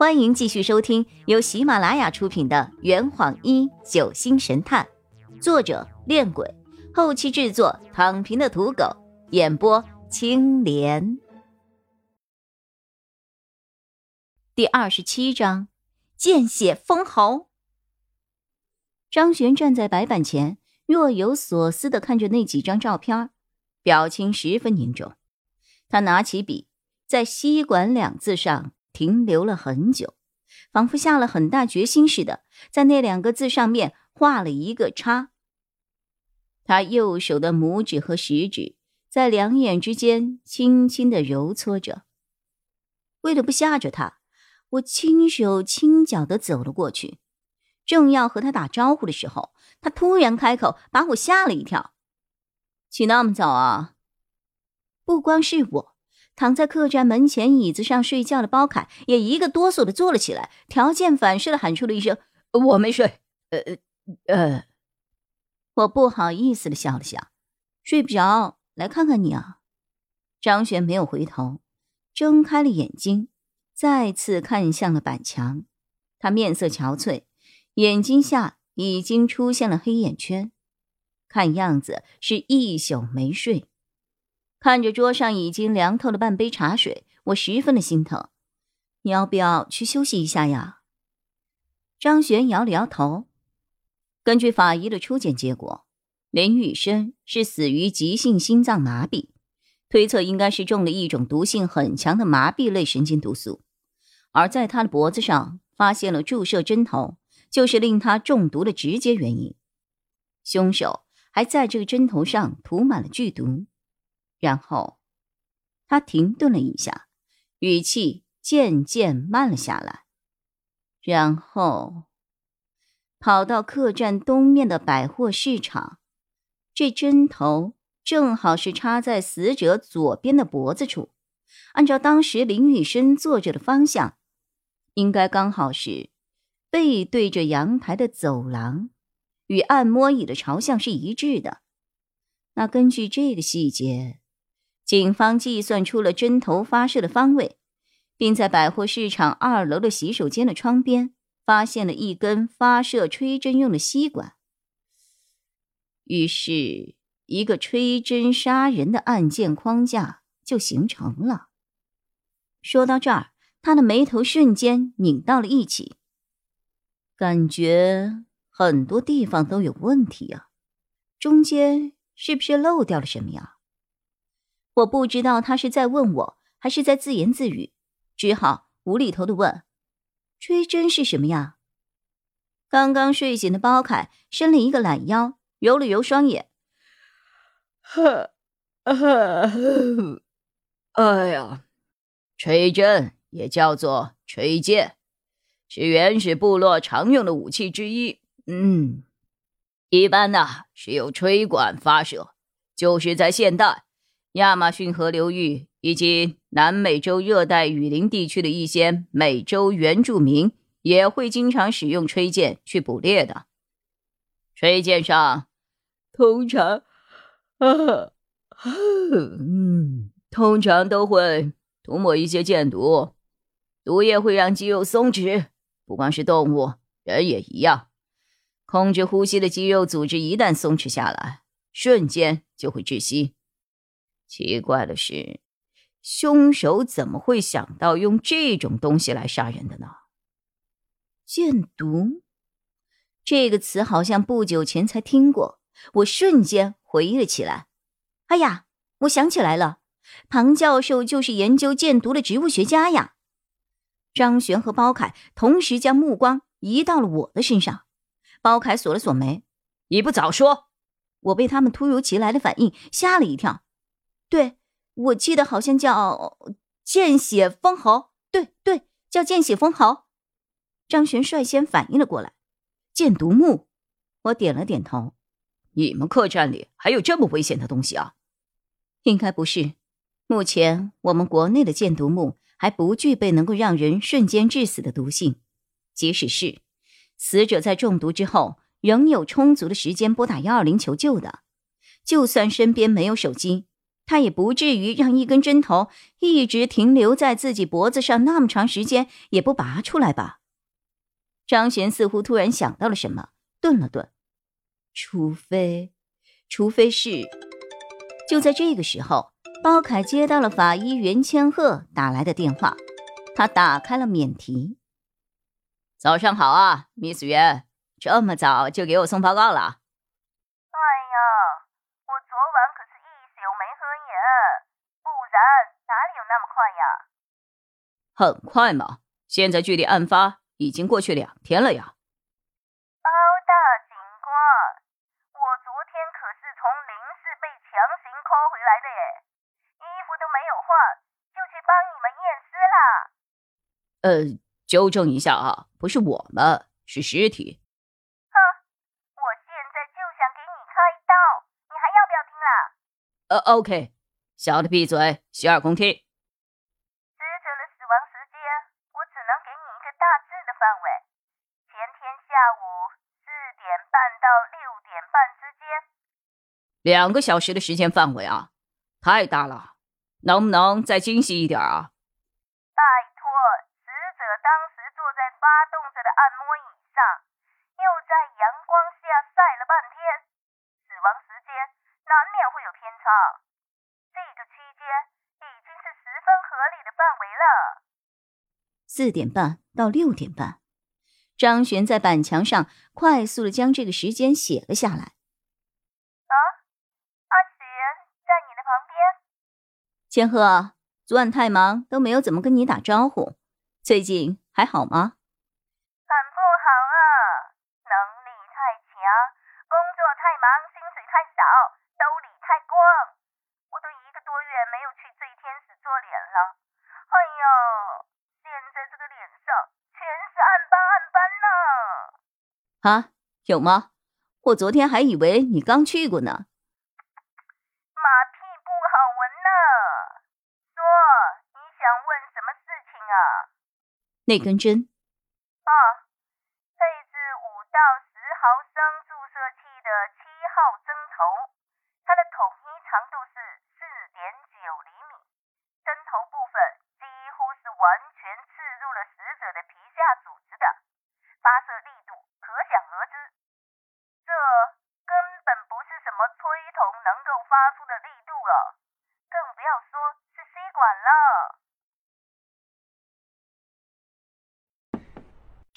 欢迎继续收听由喜马拉雅出品的《圆谎一九星神探》，作者：恋鬼，后期制作：躺平的土狗，演播：青莲。第二十七章：见血封喉。张璇站在白板前，若有所思的看着那几张照片，表情十分凝重。他拿起笔，在“吸管”两字上。停留了很久，仿佛下了很大决心似的，在那两个字上面画了一个叉。他右手的拇指和食指在两眼之间轻轻的揉搓着。为了不吓着他，我轻手轻脚的走了过去，正要和他打招呼的时候，他突然开口，把我吓了一跳：“起那么早啊？”不光是我。躺在客栈门前椅子上睡觉的包凯也一个哆嗦的坐了起来，条件反射的喊出了一声：“我没睡。”呃呃，我不好意思的笑了笑：“睡不着，来看看你啊。”张璇没有回头，睁开了眼睛，再次看向了板墙。他面色憔悴，眼睛下已经出现了黑眼圈，看样子是一宿没睡。看着桌上已经凉透了半杯茶水，我十分的心疼。你要不要去休息一下呀？张璇摇了摇头。根据法医的初检结果，林雨生是死于急性心脏麻痹，推测应该是中了一种毒性很强的麻痹类神经毒素。而在他的脖子上发现了注射针头，就是令他中毒的直接原因。凶手还在这个针头上涂满了剧毒。然后，他停顿了一下，语气渐渐慢了下来。然后，跑到客栈东面的百货市场，这针头正好是插在死者左边的脖子处。按照当时林雨生坐着的方向，应该刚好是背对着阳台的走廊，与按摩椅的朝向是一致的。那根据这个细节。警方计算出了针头发射的方位，并在百货市场二楼的洗手间的窗边发现了一根发射吹针用的吸管。于是，一个吹针杀人的案件框架就形成了。说到这儿，他的眉头瞬间拧到了一起，感觉很多地方都有问题啊，中间是不是漏掉了什么呀？我不知道他是在问我，还是在自言自语，只好无厘头的问：“吹针是什么呀？”刚刚睡醒的包凯伸了一个懒腰，揉了揉双眼：“呵，呵，哎呀，吹针也叫做吹剑，是原始部落常用的武器之一。嗯，一般呢是由吹管发射，就是在现代。”亚马逊河流域以及南美洲热带雨林地区的一些美洲原住民也会经常使用吹剑去捕猎的。吹剑上通常，啊，嗯，通常都会涂抹一些箭毒，毒液会让肌肉松弛，不光是动物，人也一样。控制呼吸的肌肉组织一旦松弛下来，瞬间就会窒息。奇怪的是，凶手怎么会想到用这种东西来杀人的呢？箭毒这个词好像不久前才听过，我瞬间回忆了起来。哎呀，我想起来了，庞教授就是研究箭毒的植物学家呀！张璇和包凯同时将目光移到了我的身上。包凯锁了锁眉：“你不早说！”我被他们突如其来的反应吓了一跳。对，我记得好像叫见血封喉。对对，叫见血封喉。张璇率先反应了过来，箭毒木。我点了点头。你们客栈里还有这么危险的东西啊？应该不是。目前我们国内的箭毒木还不具备能够让人瞬间致死的毒性。即使是死者在中毒之后，仍有充足的时间拨打幺二零求救的。就算身边没有手机。他也不至于让一根针头一直停留在自己脖子上那么长时间也不拔出来吧？张璇似乎突然想到了什么，顿了顿，除非，除非是……就在这个时候，包凯接到了法医袁千鹤打来的电话，他打开了免提。早上好啊，Miss 袁，这么早就给我送报告了。很快嘛！现在距离案发已经过去两天了呀。包大警官，我昨天可是从林氏被强行抠回来的耶，衣服都没有换就去帮你们验尸了。呃，纠正一下啊，不是我们，是尸体。哼，我现在就想给你开刀，你还要不要听啦？呃，OK，小的闭嘴，洗耳恭听。两个小时的时间范围啊，太大了，能不能再精细一点啊？拜托，死者当时坐在发动着的按摩椅上，又在阳光下晒了半天，死亡时间难免会有偏差。这个区间已经是十分合理的范围了。四点半到六点半，张璇在板墙上快速的将这个时间写了下来。千鹤，昨晚太忙，都没有怎么跟你打招呼。最近还好吗？很不好啊，能力太强，工作太忙，薪水太少，兜里太光。我都一个多月没有去醉天使做脸了。哎呀，现在这个脸上全是暗斑暗斑呢。啊，有吗？我昨天还以为你刚去过呢。那根针啊，配置五到十毫升注射器的七号针头，它的统一长度是四点九厘米，针头部分几乎是完全刺入了死者的皮下组织的，发射力度可想而知。这根本不是什么催筒能够发出的力度了，更不要说是吸管了。